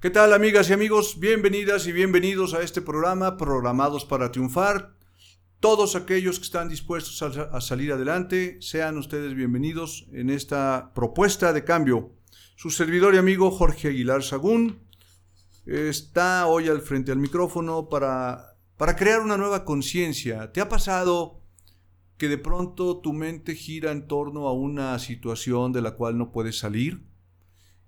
¿Qué tal amigas y amigos? Bienvenidas y bienvenidos a este programa, Programados para Triunfar. Todos aquellos que están dispuestos a, salir adelante, sean ustedes bienvenidos en esta propuesta de cambio. Su servidor y amigo Jorge Aguilar Sagún está hoy al frente al micrófono para, para crear una nueva conciencia. ¿Te ha pasado que de pronto tu mente gira en torno a una situación de la cual no puedes salir?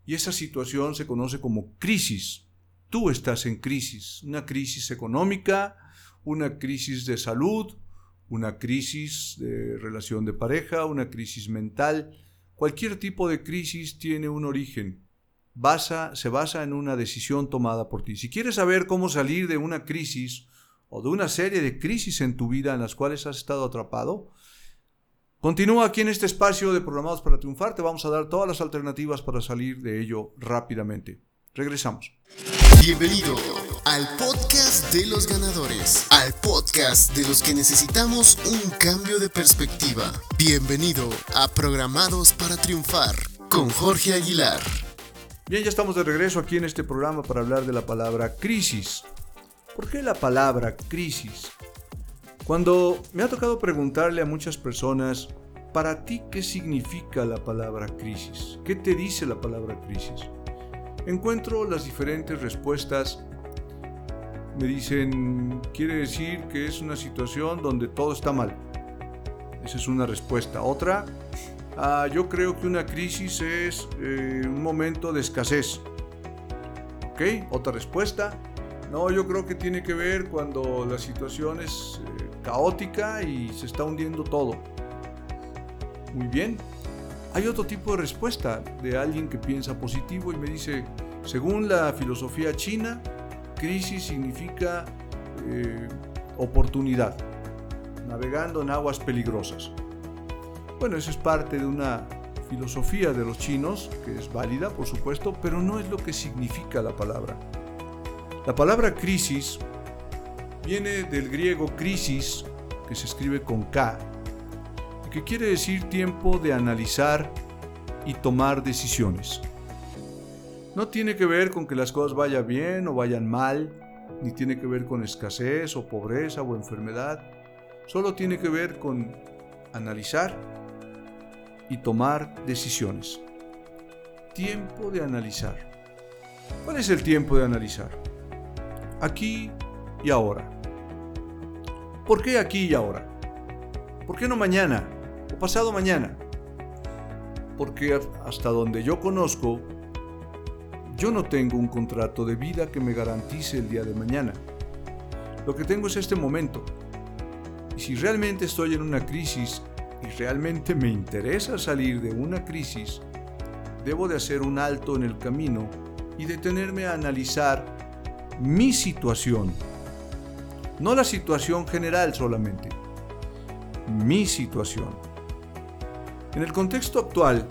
Y esa situación se conoce como crisis. Tú estás en crisis, una crisis económica, una crisis de salud, una crisis de relación de pareja, una crisis mental. Cualquier tipo de crisis tiene un origen. Basa, se basa en una decisión tomada por ti. Si quieres saber cómo salir de una crisis o de una serie de crisis en tu vida en las cuales has estado atrapado, Continúa aquí en este espacio de Programados para Triunfar. Te vamos a dar todas las alternativas para salir de ello rápidamente. Regresamos. Bienvenido al podcast de los ganadores, al podcast de los que necesitamos un cambio de perspectiva. Bienvenido a Programados para Triunfar con Jorge Aguilar. Bien, ya estamos de regreso aquí en este programa para hablar de la palabra crisis. ¿Por qué la palabra crisis? Cuando me ha tocado preguntarle a muchas personas, para ti, ¿qué significa la palabra crisis? ¿Qué te dice la palabra crisis? Encuentro las diferentes respuestas. Me dicen, quiere decir que es una situación donde todo está mal. Esa es una respuesta. Otra, ah, yo creo que una crisis es eh, un momento de escasez. ¿Ok? Otra respuesta. No, yo creo que tiene que ver cuando la situación es eh, caótica y se está hundiendo todo. Muy bien. Hay otro tipo de respuesta de alguien que piensa positivo y me dice, según la filosofía china, crisis significa eh, oportunidad, navegando en aguas peligrosas. Bueno, eso es parte de una filosofía de los chinos, que es válida, por supuesto, pero no es lo que significa la palabra. La palabra crisis viene del griego crisis, que se escribe con K, que quiere decir tiempo de analizar y tomar decisiones. No tiene que ver con que las cosas vayan bien o vayan mal, ni tiene que ver con escasez o pobreza o enfermedad. Solo tiene que ver con analizar y tomar decisiones. Tiempo de analizar. ¿Cuál es el tiempo de analizar? Aquí y ahora. ¿Por qué aquí y ahora? ¿Por qué no mañana o pasado mañana? Porque hasta donde yo conozco, yo no tengo un contrato de vida que me garantice el día de mañana. Lo que tengo es este momento. Y si realmente estoy en una crisis y realmente me interesa salir de una crisis, debo de hacer un alto en el camino y detenerme a analizar mi situación. No la situación general solamente, mi situación. En el contexto actual,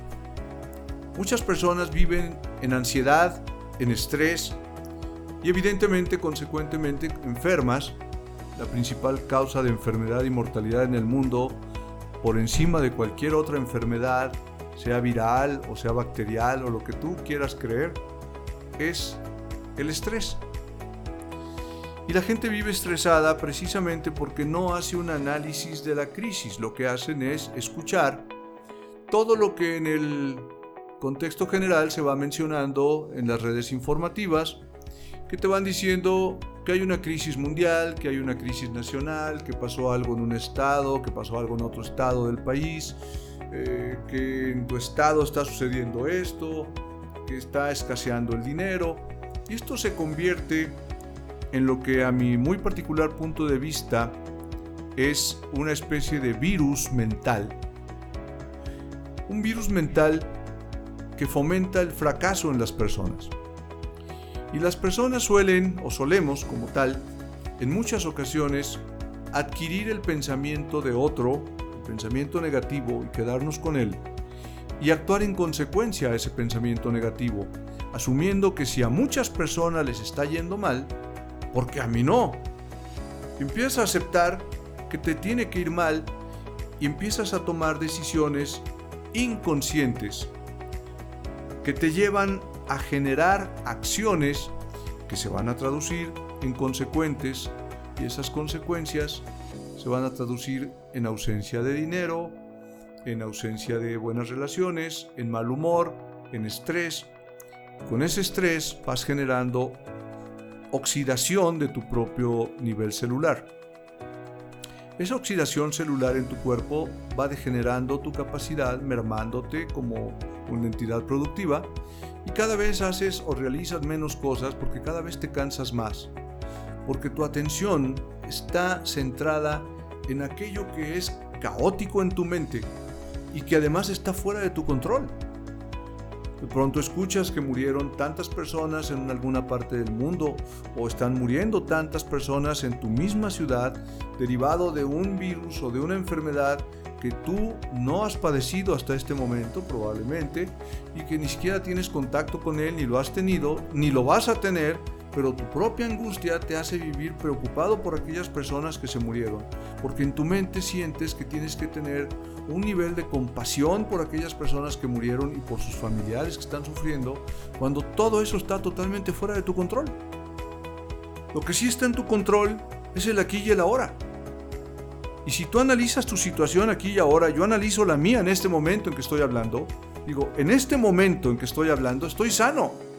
muchas personas viven en ansiedad, en estrés y evidentemente, consecuentemente, enfermas. La principal causa de enfermedad y mortalidad en el mundo, por encima de cualquier otra enfermedad, sea viral o sea bacterial o lo que tú quieras creer, es el estrés. Y la gente vive estresada precisamente porque no hace un análisis de la crisis. Lo que hacen es escuchar todo lo que en el contexto general se va mencionando en las redes informativas, que te van diciendo que hay una crisis mundial, que hay una crisis nacional, que pasó algo en un estado, que pasó algo en otro estado del país, eh, que en tu estado está sucediendo esto, que está escaseando el dinero. Y esto se convierte en lo que a mi muy particular punto de vista es una especie de virus mental. Un virus mental que fomenta el fracaso en las personas. Y las personas suelen, o solemos como tal, en muchas ocasiones, adquirir el pensamiento de otro, el pensamiento negativo, y quedarnos con él, y actuar en consecuencia a ese pensamiento negativo, asumiendo que si a muchas personas les está yendo mal, porque a mí no. Empiezas a aceptar que te tiene que ir mal y empiezas a tomar decisiones inconscientes que te llevan a generar acciones que se van a traducir en consecuentes y esas consecuencias se van a traducir en ausencia de dinero, en ausencia de buenas relaciones, en mal humor, en estrés. Con ese estrés vas generando oxidación de tu propio nivel celular. Esa oxidación celular en tu cuerpo va degenerando tu capacidad, mermándote como una entidad productiva y cada vez haces o realizas menos cosas porque cada vez te cansas más, porque tu atención está centrada en aquello que es caótico en tu mente y que además está fuera de tu control. De pronto escuchas que murieron tantas personas en alguna parte del mundo o están muriendo tantas personas en tu misma ciudad derivado de un virus o de una enfermedad que tú no has padecido hasta este momento probablemente y que ni siquiera tienes contacto con él, ni lo has tenido, ni lo vas a tener, pero tu propia angustia te hace vivir preocupado por aquellas personas que se murieron, porque en tu mente sientes que tienes que tener un nivel de compasión por aquellas personas que murieron y por sus familiares que están sufriendo, cuando todo eso está totalmente fuera de tu control. Lo que sí está en tu control es el aquí y el ahora. Y si tú analizas tu situación aquí y ahora, yo analizo la mía en este momento en que estoy hablando, digo, en este momento en que estoy hablando, estoy sano.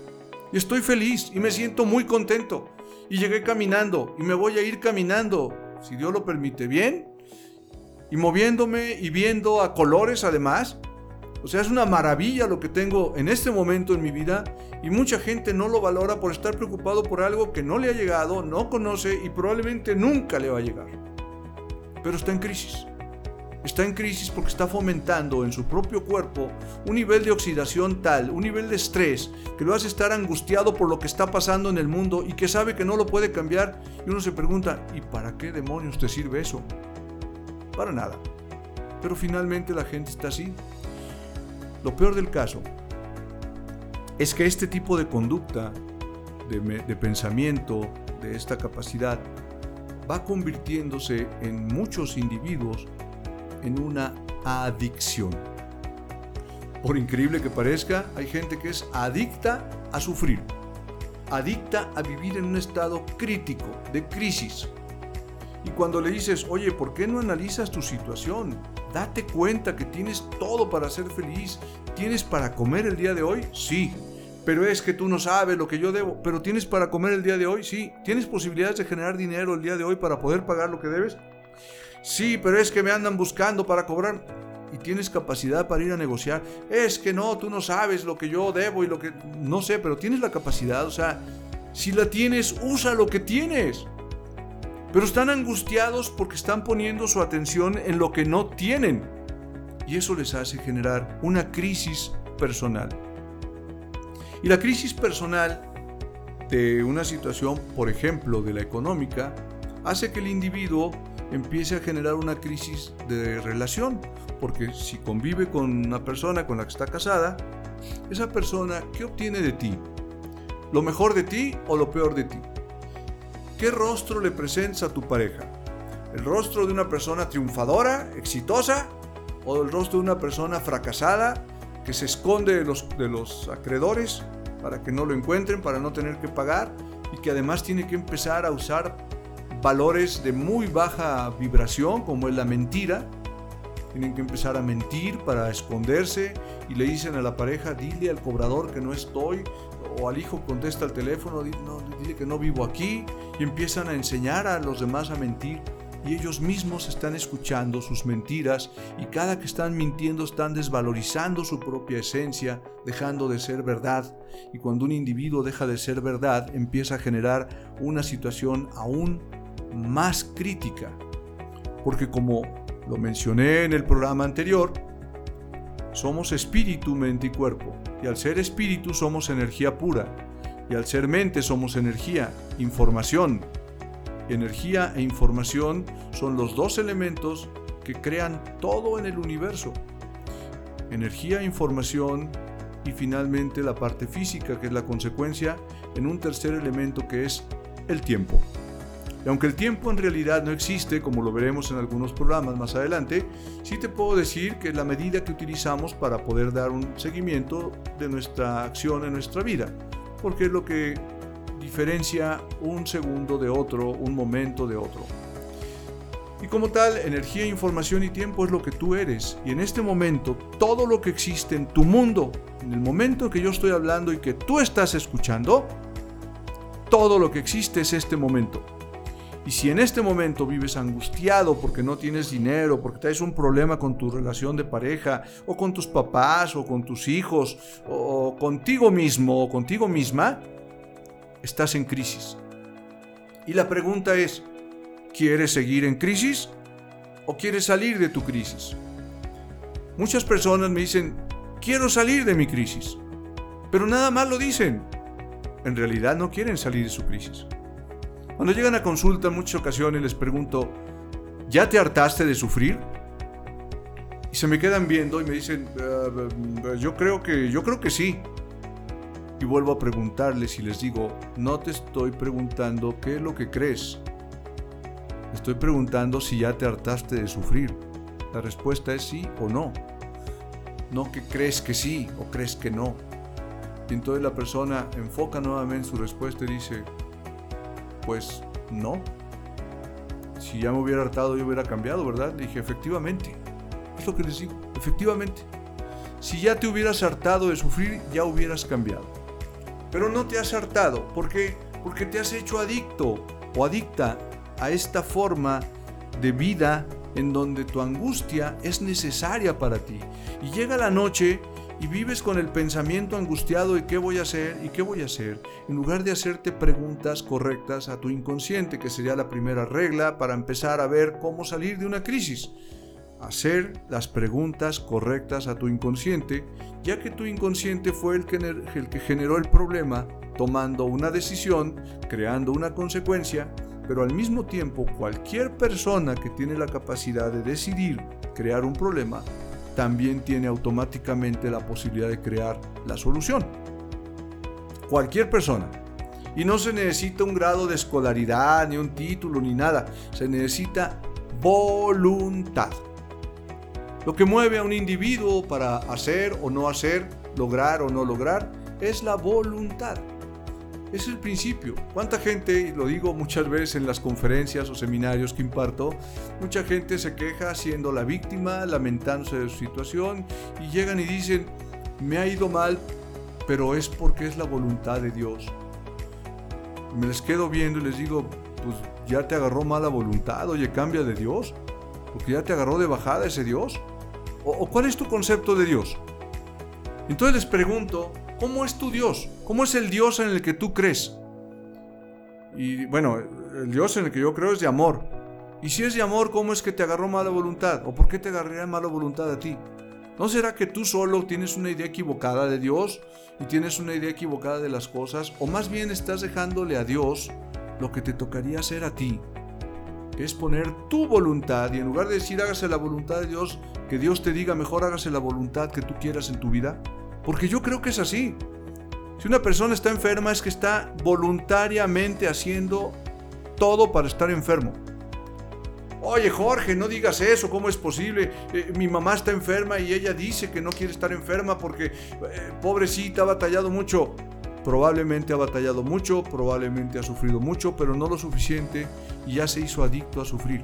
Y estoy feliz y me siento muy contento. Y llegué caminando y me voy a ir caminando, si Dios lo permite, bien. Y moviéndome y viendo a colores además. O sea, es una maravilla lo que tengo en este momento en mi vida y mucha gente no lo valora por estar preocupado por algo que no le ha llegado, no conoce y probablemente nunca le va a llegar pero está en crisis. Está en crisis porque está fomentando en su propio cuerpo un nivel de oxidación tal, un nivel de estrés, que lo hace estar angustiado por lo que está pasando en el mundo y que sabe que no lo puede cambiar. Y uno se pregunta, ¿y para qué demonios te sirve eso? Para nada. Pero finalmente la gente está así. Lo peor del caso es que este tipo de conducta, de, de pensamiento, de esta capacidad, va convirtiéndose en muchos individuos en una adicción. Por increíble que parezca, hay gente que es adicta a sufrir, adicta a vivir en un estado crítico, de crisis. Y cuando le dices, oye, ¿por qué no analizas tu situación? Date cuenta que tienes todo para ser feliz, tienes para comer el día de hoy, sí, pero es que tú no sabes lo que yo debo, pero tienes para comer el día de hoy, sí, tienes posibilidades de generar dinero el día de hoy para poder pagar lo que debes, sí, pero es que me andan buscando para cobrar y tienes capacidad para ir a negociar, es que no, tú no sabes lo que yo debo y lo que, no sé, pero tienes la capacidad, o sea, si la tienes, usa lo que tienes. Pero están angustiados porque están poniendo su atención en lo que no tienen. Y eso les hace generar una crisis personal. Y la crisis personal de una situación, por ejemplo, de la económica, hace que el individuo empiece a generar una crisis de relación, porque si convive con una persona con la que está casada, esa persona, ¿qué obtiene de ti? ¿Lo mejor de ti o lo peor de ti? ¿Qué rostro le presentas a tu pareja? ¿El rostro de una persona triunfadora, exitosa? ¿O el rostro de una persona fracasada, que se esconde de los acreedores para que no lo encuentren, para no tener que pagar y que además tiene que empezar a usar valores de muy baja vibración como es la mentira. Tienen que empezar a mentir para esconderse y le dicen a la pareja, dile al cobrador que no estoy, o al hijo contesta el teléfono, dile que no vivo aquí, y empiezan a enseñar a los demás a mentir y ellos mismos están escuchando sus mentiras y cada que están mintiendo están desvalorizando su propia esencia, dejando de ser verdad. Y cuando un individuo deja de ser verdad, empieza a generar una situación aún más crítica. Porque como lo mencioné en el programa anterior, somos espíritu, mente y cuerpo. Y al ser espíritu somos energía pura. Y al ser mente somos energía, información, energía e información son los dos elementos que crean todo en el universo. Energía, información y finalmente la parte física, que es la consecuencia, en un tercer elemento que es el tiempo. Y aunque el tiempo en realidad no existe, como lo veremos en algunos programas más adelante, sí te puedo decir que es la medida que utilizamos para poder dar un seguimiento de nuestra acción en nuestra vida, porque es lo que diferencia un segundo de otro, un momento de otro. Y como tal, energía, información y tiempo es lo que tú eres. Y en este momento, todo lo que existe en tu mundo, en el momento que yo estoy hablando y que tú estás escuchando, todo lo que existe es este momento. Y si en este momento vives angustiado porque no tienes dinero, porque tienes un problema con tu relación de pareja, o con tus papás, o con tus hijos, o contigo mismo, o contigo misma, estás en crisis. Y la pregunta es, ¿quieres seguir en crisis o quieres salir de tu crisis? Muchas personas me dicen, quiero salir de mi crisis, pero nada más lo dicen. En realidad no quieren salir de su crisis. Cuando llegan a consulta en muchas ocasiones les pregunto, ¿ya te hartaste de sufrir? Y se me quedan viendo y me dicen, uh, yo creo que yo creo que sí. Y vuelvo a preguntarles y les digo, no te estoy preguntando qué es lo que crees. Estoy preguntando si ya te hartaste de sufrir. La respuesta es sí o no. No que crees que sí o crees que no. Y entonces la persona enfoca nuevamente su respuesta y dice, pues no. Si ya me hubiera hartado, yo hubiera cambiado, ¿verdad? dije, efectivamente. Es lo que les digo, efectivamente. Si ya te hubieras hartado de sufrir, ya hubieras cambiado. Pero no te has hartado. ¿Por qué? Porque te has hecho adicto o adicta a esta forma de vida en donde tu angustia es necesaria para ti. Y llega la noche y vives con el pensamiento angustiado de qué voy a hacer y qué voy a hacer, en lugar de hacerte preguntas correctas a tu inconsciente, que sería la primera regla para empezar a ver cómo salir de una crisis. Hacer las preguntas correctas a tu inconsciente, ya que tu inconsciente fue el que, el que generó el problema, tomando una decisión, creando una consecuencia, pero al mismo tiempo cualquier persona que tiene la capacidad de decidir crear un problema también tiene automáticamente la posibilidad de crear la solución. Cualquier persona. Y no se necesita un grado de escolaridad, ni un título, ni nada. Se necesita voluntad. Lo que mueve a un individuo para hacer o no hacer, lograr o no lograr, es la voluntad. Es el principio. ¿Cuánta gente, y lo digo muchas veces en las conferencias o seminarios que imparto, mucha gente se queja siendo la víctima, lamentándose de su situación, y llegan y dicen, me ha ido mal, pero es porque es la voluntad de Dios. Me les quedo viendo y les digo, pues ya te agarró mala voluntad, oye, cambia de Dios, porque ya te agarró de bajada ese Dios. ¿O, cuál es tu concepto de Dios? Entonces les pregunto, ¿Cómo es tu Dios? ¿Cómo es el Dios en el que tú crees? Y bueno, el Dios en el que yo creo es de amor. Y si es de amor, ¿cómo es que te agarró mala voluntad? ¿O por qué te agarraría mala voluntad a ti? ¿No será que tú solo tienes una idea equivocada de Dios y tienes una idea equivocada de las cosas? ¿O más bien estás dejándole a Dios lo que te tocaría hacer a ti? Es poner tu voluntad y en lugar de decir hágase la voluntad de Dios, que Dios te diga mejor hágase la voluntad que tú quieras en tu vida. Porque yo creo que es así. Si una persona está enferma es que está voluntariamente haciendo todo para estar enfermo. Oye Jorge, no digas eso, ¿cómo es posible? Eh, mi mamá está enferma y ella dice que no quiere estar enferma porque eh, pobrecita ha batallado mucho. Probablemente ha batallado mucho, probablemente ha sufrido mucho, pero no lo suficiente y ya se hizo adicto a sufrir.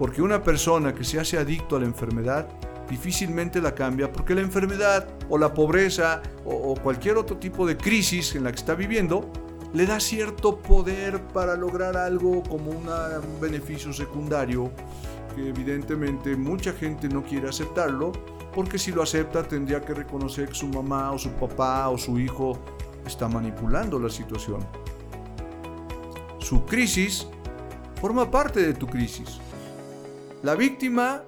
Porque una persona que se hace adicto a la enfermedad difícilmente la cambia porque la enfermedad o la pobreza o, cualquier otro tipo de crisis en la que está viviendo le da cierto poder para lograr algo como un beneficio secundario que evidentemente mucha gente no quiere aceptarlo porque si lo acepta tendría que reconocer que su mamá o su papá o su hijo está manipulando la situación. Su crisis forma parte de tu crisis. La víctima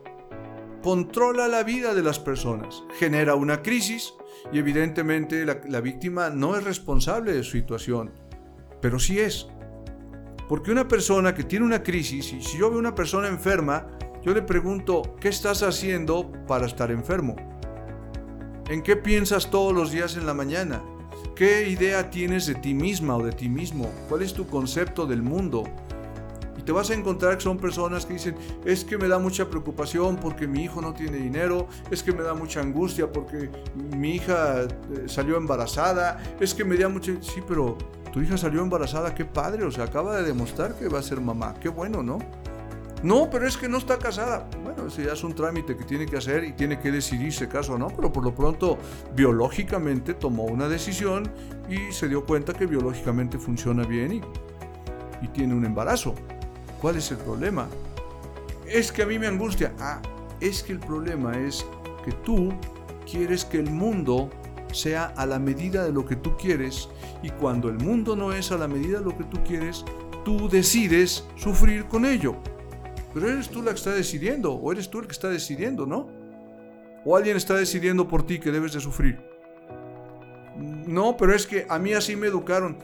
controla la vida de las personas, genera una crisis y evidentemente la, víctima no es responsable de su situación, pero sí es. Porque una persona que tiene una crisis, y si yo veo una persona enferma, yo le pregunto, ¿qué estás haciendo para estar enfermo? ¿En qué piensas todos los días en la mañana? ¿Qué idea tienes de ti misma o de ti mismo? ¿Cuál es tu concepto del mundo? Te vas a encontrar que son personas que dicen, es que me da mucha preocupación porque mi hijo no tiene dinero, es que me da mucha angustia porque mi hija eh, salió embarazada, es que me da mucha... Sí, pero tu hija salió embarazada, qué padre, o sea, acaba de demostrar que va a ser mamá, qué bueno, ¿no? No, pero es que no está casada. Bueno, ese ya es un trámite que tiene que hacer y tiene que decidirse caso o no, pero por lo pronto biológicamente tomó una decisión y se dio cuenta que biológicamente funciona bien y, y tiene un embarazo. ¿Cuál es el problema? Es que a mí me angustia. Ah, es que el problema es que tú quieres que el mundo sea a la medida de lo que tú quieres y cuando el mundo no es a la medida de lo que tú quieres, tú decides sufrir con ello. Pero eres tú la que está decidiendo, o eres tú el que está decidiendo, ¿no? O alguien está decidiendo por ti que debes de sufrir. No, pero es que a mí así me educaron.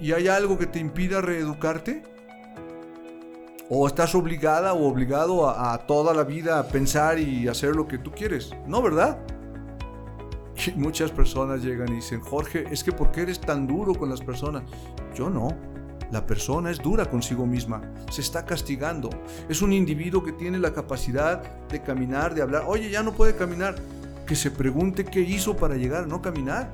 ¿Y hay algo que te impida reeducarte? ¿O estás obligada o obligado a, toda la vida a pensar y hacer lo que tú quieres? No, ¿verdad? Y muchas personas llegan y dicen, Jorge, es que ¿por qué eres tan duro con las personas? Yo no. La persona es dura consigo misma, se está castigando. Es un individuo que tiene la capacidad de caminar, de hablar. Oye, ya no puede caminar. Que se pregunte qué hizo para llegar a no caminar.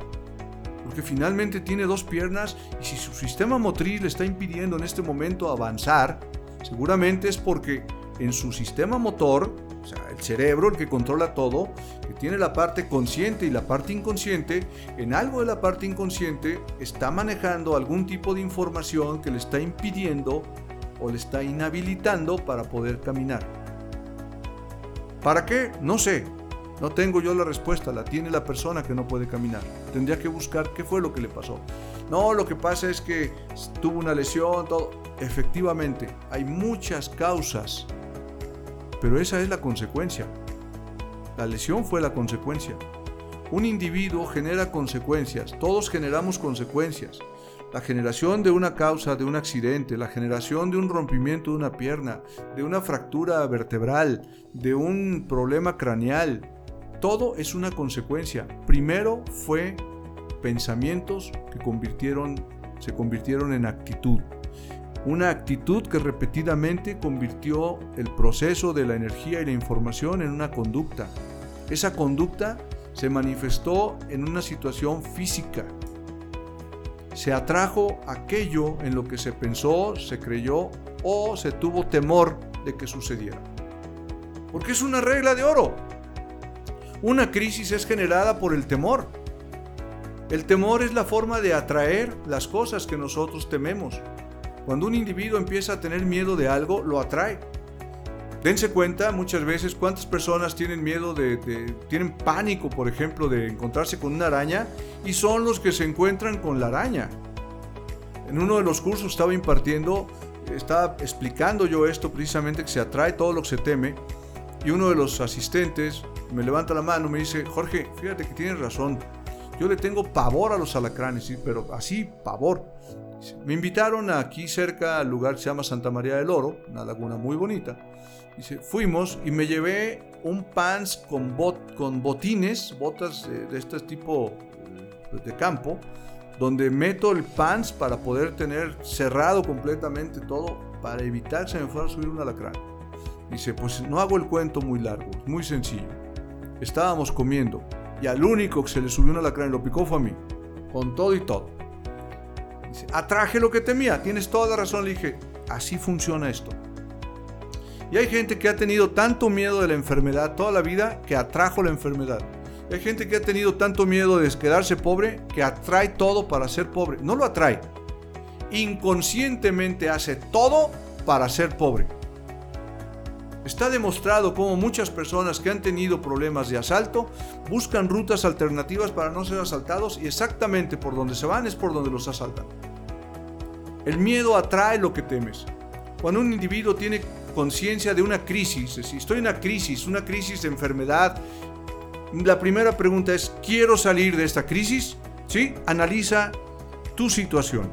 Porque finalmente tiene dos piernas y si su sistema motriz le está impidiendo en este momento avanzar, seguramente es porque en su sistema motor, o sea, el cerebro, el que controla todo, que tiene la parte consciente y la parte inconsciente, en algo de la parte inconsciente está manejando algún tipo de información que le está impidiendo o le está inhabilitando para poder caminar. ¿Para qué? No sé. No tengo yo la respuesta, la tiene la persona que no puede caminar. Tendría que buscar qué fue lo que le pasó. No, lo que pasa es que tuvo una lesión, todo. Efectivamente, hay muchas causas pero esa es la consecuencia. La lesión fue la consecuencia. Un individuo genera consecuencias, todos generamos consecuencias. La generación de una causa de un accidente, la generación de un rompimiento de una pierna, de una fractura vertebral, de un problema craneal, todo es una consecuencia. Primero fue pensamientos que se convirtieron en actitud una actitud que repetidamente convirtió el proceso de la energía y la información en una conducta. Esa conducta se manifestó en una situación física. Se atrajo aquello en lo que se pensó, se creyó o se tuvo temor de que sucediera. Porque es una regla de oro. Una crisis es generada por el temor. El temor es la forma de atraer las cosas que nosotros tememos. Cuando un individuo empieza a tener miedo de algo, lo atrae. Dense cuenta muchas veces cuántas personas tienen miedo de, tienen pánico, por ejemplo, de encontrarse con una araña y son los que se encuentran con la araña. En uno de los cursos estaba impartiendo, estaba explicando yo esto precisamente que se atrae todo lo que se teme y uno de los asistentes me levanta la mano y me dice, Jorge, fíjate que tienes razón, yo le tengo pavor a los alacranes, pero así, pavor. Me invitaron aquí cerca al lugar que se llama Santa María del Oro, una laguna muy bonita. Dice, fuimos y me llevé un pants con, bot, con botines, botas de, este tipo eh, de campo, donde meto el pants para poder tener cerrado completamente todo para evitar que se me fuera a subir un alacrán. Dice, pues no hago el cuento muy largo, muy sencillo. Estábamos comiendo y al único que se le subió un alacrán y lo picó fue a mí, con todo y todo atraje lo que temía. Tienes toda razón. Le dije, así funciona esto. Y hay gente que ha tenido tanto miedo de la enfermedad toda la vida que atrajo la enfermedad. Hay gente que ha tenido tanto miedo de quedarse pobre que atrae todo para ser pobre. No lo atrae. Inconscientemente hace todo para ser pobre. Está demostrado cómo muchas personas que han tenido problemas de asalto buscan rutas alternativas para no ser asaltados y exactamente por donde se van es por donde los asaltan. El miedo atrae lo que temes. Cuando un individuo tiene conciencia de una crisis, si estoy en una crisis, una crisis de enfermedad, la primera pregunta es, ¿quiero salir de esta crisis? ¿Sí? Analiza tu situación.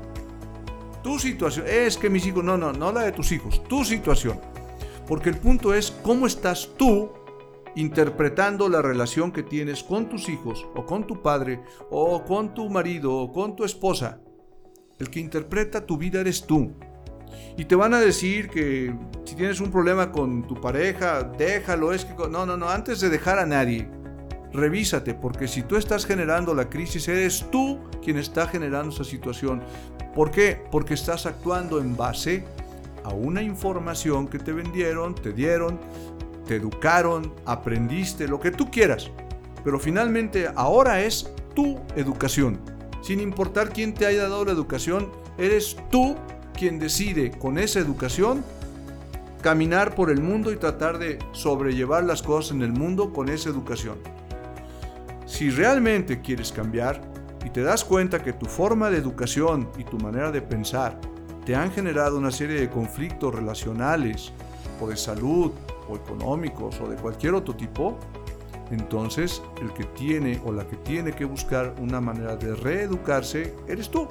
Tu situación. Es que mis hijos, no, no, no la de tus hijos, tu situación. Porque el punto es cómo estás tú interpretando la relación que tienes con tus hijos o con tu padre o con tu marido o con tu esposa. El que interpreta tu vida eres tú. Y te van a decir que si tienes un problema con tu pareja, déjalo, es que... No, no, no, antes de dejar a nadie, revísate, porque si tú estás generando la crisis, eres tú quien está generando esa situación. ¿Por qué? Porque estás actuando en base una información que te vendieron, te dieron, te educaron, aprendiste, lo que tú quieras. Pero finalmente ahora es tu educación. Sin importar quién te haya dado la educación, eres tú quien decide con esa educación caminar por el mundo y tratar de sobrellevar las cosas en el mundo con esa educación. Si realmente quieres cambiar y te das cuenta que tu forma de educación y tu manera de pensar te han generado una serie de conflictos relacionales o de salud o económicos o de cualquier otro tipo, entonces el que tiene o la que tiene que buscar una manera de reeducarse eres tú.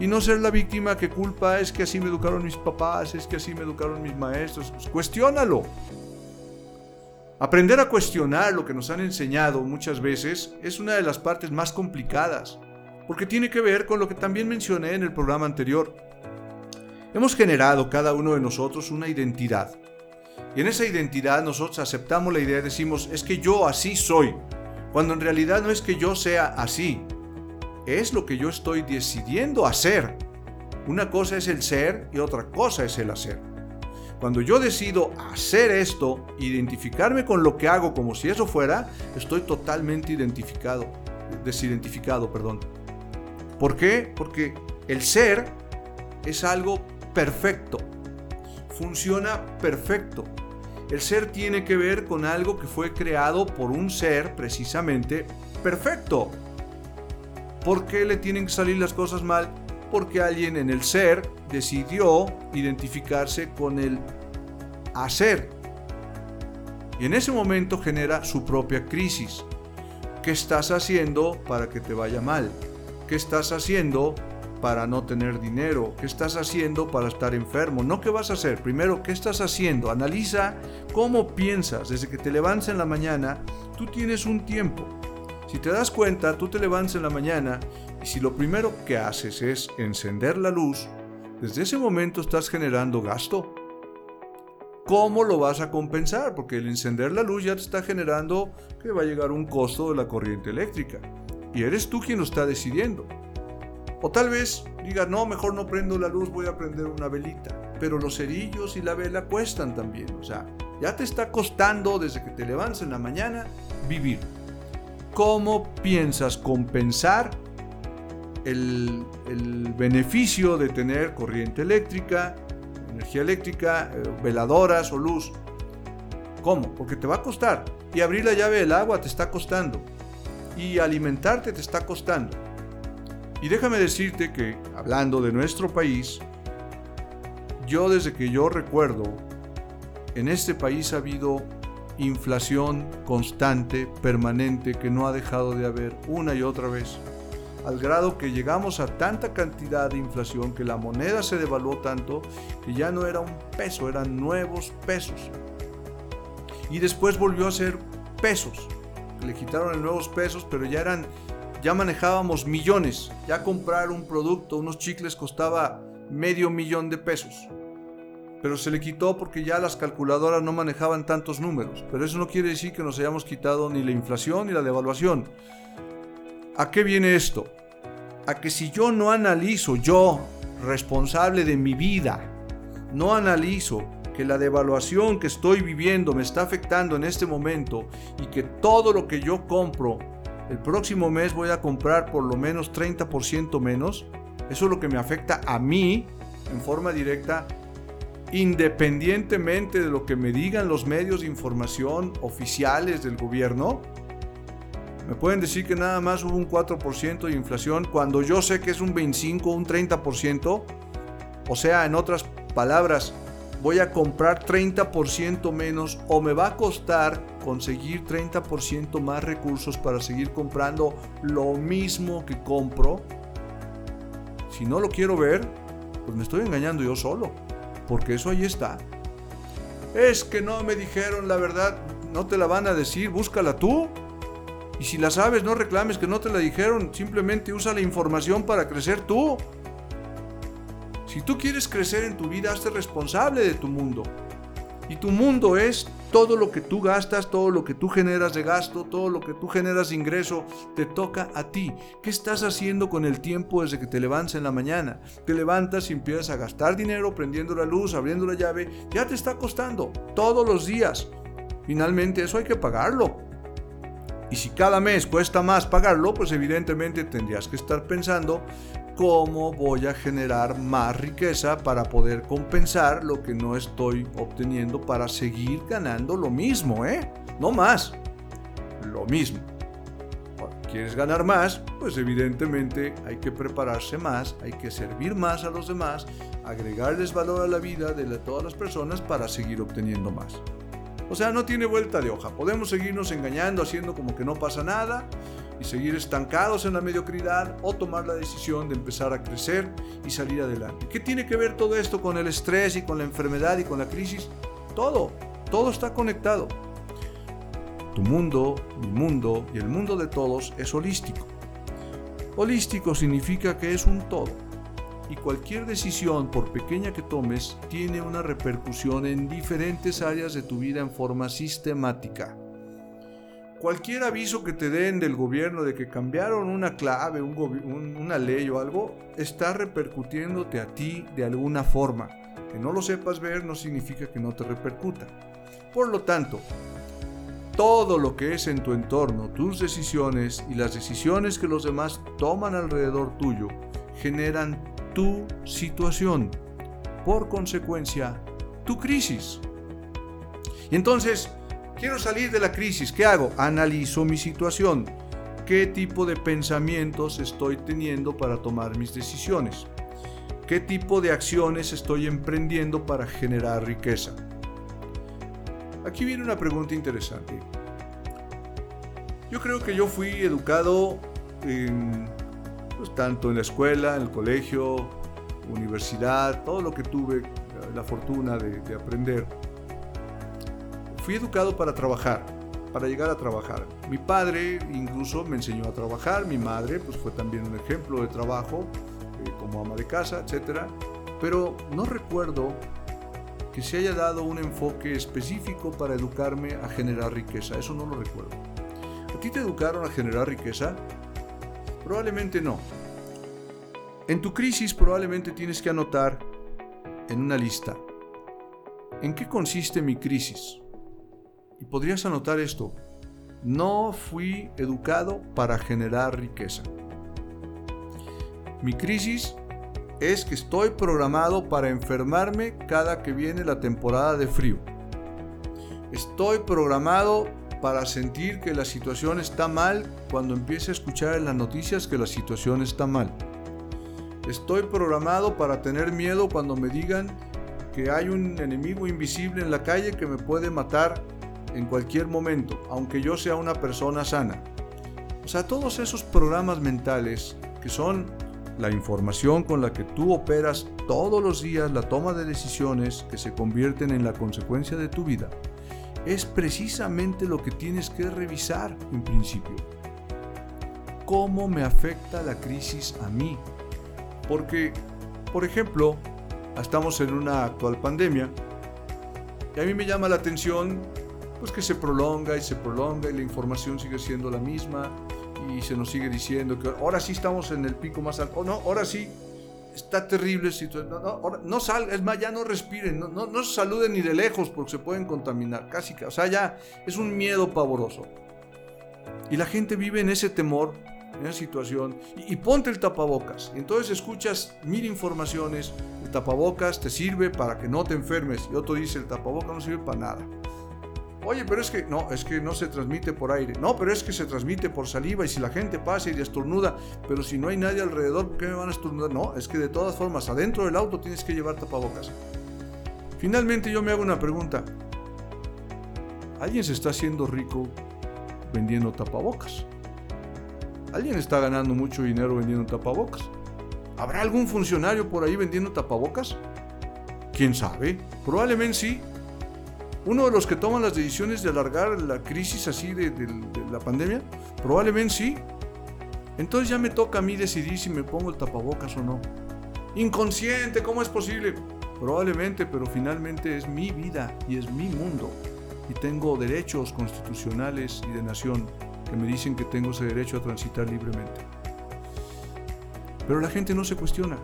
Y no ser la víctima que culpa es que así me educaron mis papás, es que así me educaron mis maestros. Pues cuestiónalo. Aprender a cuestionar lo que nos han enseñado muchas veces es una de las partes más complicadas, porque tiene que ver con lo que también mencioné en el programa anterior. Hemos generado cada uno de nosotros una identidad. Y en esa identidad nosotros aceptamos la idea y decimos, es que yo así soy, cuando en realidad no es que yo sea así, es lo que yo estoy decidiendo hacer. Una cosa es el ser y otra cosa es el hacer. Cuando yo decido hacer esto, identificarme con lo que hago como si eso fuera, estoy totalmente identificado, desidentificado, perdón. ¿Por qué? Porque el ser es algo perfecto, funciona perfecto. El ser tiene que ver con algo que fue creado por un ser precisamente perfecto. ¿Por qué le tienen que salir las cosas mal? porque alguien en el ser decidió identificarse con el hacer. Y en ese momento genera su propia crisis. ¿Qué estás haciendo para que te vaya mal? ¿Qué estás haciendo para no tener dinero? ¿Qué estás haciendo para estar enfermo? No qué vas a hacer. Primero, ¿qué estás haciendo? Analiza cómo piensas. Desde que te levantas en la mañana, tú tienes un tiempo. Si te das cuenta, tú te levantas en la mañana y si lo primero que haces es encender la luz, desde ese momento estás generando gasto. ¿Cómo lo vas a compensar? Porque el encender la luz ya te está generando que va a llegar un costo de la corriente eléctrica. Y eres tú quien lo está decidiendo. O tal vez digas, no, mejor no prendo la luz, voy a prender una velita. Pero los cerillos y la vela cuestan también. O sea, ya te está costando desde que te levantas en la mañana vivir. ¿Cómo piensas compensar el, beneficio de tener corriente eléctrica, energía eléctrica, eh, veladoras o luz. ¿Cómo? Porque te va a costar. Y abrir la llave del agua te está costando. Y alimentarte te está costando. Y déjame decirte que, hablando de nuestro país, yo desde que yo recuerdo, en este país ha habido inflación constante, permanente, que no ha dejado de haber una y otra vez al grado que llegamos a tanta cantidad de inflación que la moneda se devaluó tanto que ya no era un peso, eran nuevos pesos. Y después volvió a ser pesos. Le quitaron el nuevos pesos, pero ya eran ya manejábamos millones. Ya comprar un producto, unos chicles costaba medio millón de pesos. Pero se le quitó porque ya las calculadoras no manejaban tantos números. Pero eso no quiere decir que nos hayamos quitado ni la inflación ni la devaluación. ¿A qué viene esto? A que si yo no analizo, yo, responsable de mi vida, no analizo que la devaluación que estoy viviendo me está afectando en este momento y que todo lo que yo compro el próximo mes voy a comprar por lo menos 30% menos, eso es lo que me afecta a mí en forma directa, independientemente de lo que me digan los medios de información oficiales del gobierno, me pueden decir que nada más hubo un 4% de inflación cuando yo sé que es un 25 o un 30%. O sea, en otras palabras, voy a comprar 30% menos o me va a costar conseguir 30% más recursos para seguir comprando lo mismo que compro. Si no lo quiero ver, pues me estoy engañando yo solo, porque eso ahí está. Es que no me dijeron la verdad, no te la van a decir, búscala tú. Y si la sabes, no reclames que no te la dijeron, simplemente usa la información para crecer tú. Si tú quieres crecer en tu vida, hazte responsable de tu mundo. Y tu mundo es todo lo que tú gastas, todo lo que tú generas de gasto, todo lo que tú generas de ingreso, te toca a ti. ¿Qué estás haciendo con el tiempo desde que te levantas en la mañana? Te levantas y empiezas a gastar dinero prendiendo la luz, abriendo la llave, ya te está costando todos los días. Finalmente eso hay que pagarlo. Y si cada mes cuesta más pagarlo, pues evidentemente tendrías que estar pensando cómo voy a generar más riqueza para poder compensar lo que no estoy obteniendo para seguir ganando lo mismo, ¿eh? No más, lo mismo. ¿Quieres ganar más? Pues evidentemente hay que prepararse más, hay que servir más a los demás, agregarles valor a la vida de todas las personas para seguir obteniendo más. O sea, no tiene vuelta de hoja. Podemos seguirnos engañando, haciendo como que no pasa nada y seguir estancados en la mediocridad o tomar la decisión de empezar a crecer y salir adelante. ¿Qué tiene que ver todo esto con el estrés y con la enfermedad y con la crisis? Todo, todo está conectado. Tu mundo, mi mundo y el mundo de todos es holístico. Holístico significa que es un todo y cualquier decisión, por pequeña que tomes, tiene una repercusión en diferentes áreas de tu vida en forma sistemática cualquier aviso que te den del gobierno de que cambiaron una clave, una ley o algo, está repercutiéndote a ti de alguna forma. Que no lo sepas ver no significa que no te repercuta. Por lo tanto, todo lo que es en tu entorno, tus decisiones y las decisiones que los demás toman alrededor tuyo, generan tu situación. Por consecuencia, tu crisis. Y entonces, Quiero salir de la crisis. ¿Qué hago? Analizo mi situación. ¿Qué tipo de pensamientos estoy teniendo para tomar mis decisiones? ¿Qué tipo de acciones estoy emprendiendo para generar riqueza? Aquí viene una pregunta interesante. Yo creo que yo fui educado pues, tanto en la escuela, en el colegio, universidad, todo lo que tuve la fortuna de aprender Fui educado para trabajar, para llegar a trabajar. Mi padre incluso me enseñó a trabajar, mi madre pues fue también un ejemplo de trabajo eh, como ama de casa, etc. Pero no recuerdo que se haya dado un enfoque específico para educarme a generar riqueza, eso no lo recuerdo. ¿A ti te educaron a generar riqueza? Probablemente no. En tu crisis probablemente tienes que anotar en una lista, ¿en qué consiste mi crisis? Y podrías anotar esto. No fui educado para generar riqueza. Mi crisis es que estoy programado para enfermarme cada que viene la temporada de frío. Estoy programado para sentir que la situación está mal cuando empiece a escuchar en las noticias que la situación está mal. Estoy programado para tener miedo cuando me digan que hay un enemigo invisible en la calle que me puede matar en cualquier momento, aunque yo sea una persona sana. O sea, todos esos programas mentales que son la información con la que tú operas todos los días, la toma de decisiones que se convierten en la consecuencia de tu vida, es precisamente lo que tienes que revisar en principio. ¿Cómo me afecta la crisis a mí? Porque, por ejemplo, estamos en una actual pandemia y a mí me llama la atención pues que se prolonga y se prolonga y la información sigue siendo la misma y se nos sigue diciendo que ahora sí estamos en el pico más alto, oh, no, ahora sí está terrible situación, no, no, no salga, es más, ya no respiren, no, no, no saluden ni de lejos porque se pueden contaminar, casi, o sea, ya es un miedo pavoroso. Y la gente vive en ese temor, en esa situación, y, y ponte el tapabocas. Entonces escuchas mil informaciones, el tapabocas te sirve para que no te enfermes, y otro dice, el tapabocas no sirve para nada. Oye, pero es que no, es que no se transmite por aire. No, pero es que se transmite por saliva y si la gente pasa y estornuda, pero si no hay nadie alrededor, ¿por qué me van a estornudar? No, es que de todas formas, adentro del auto tienes que llevar tapabocas. Finalmente yo me hago una pregunta. ¿Alguien se está haciendo rico vendiendo tapabocas? ¿Alguien está ganando mucho dinero vendiendo tapabocas? ¿Habrá algún funcionario por ahí vendiendo tapabocas? ¿Quién sabe? Probablemente sí, uno de los que toman las decisiones de alargar la crisis así de, la pandemia? Probablemente sí. Entonces ya me toca a mí decidir si me pongo el tapabocas o no. Inconsciente, ¿cómo es posible? Probablemente, pero finalmente es mi vida y es mi mundo. Y tengo derechos constitucionales y de nación que me dicen que tengo ese derecho a transitar libremente. Pero la gente no se cuestiona.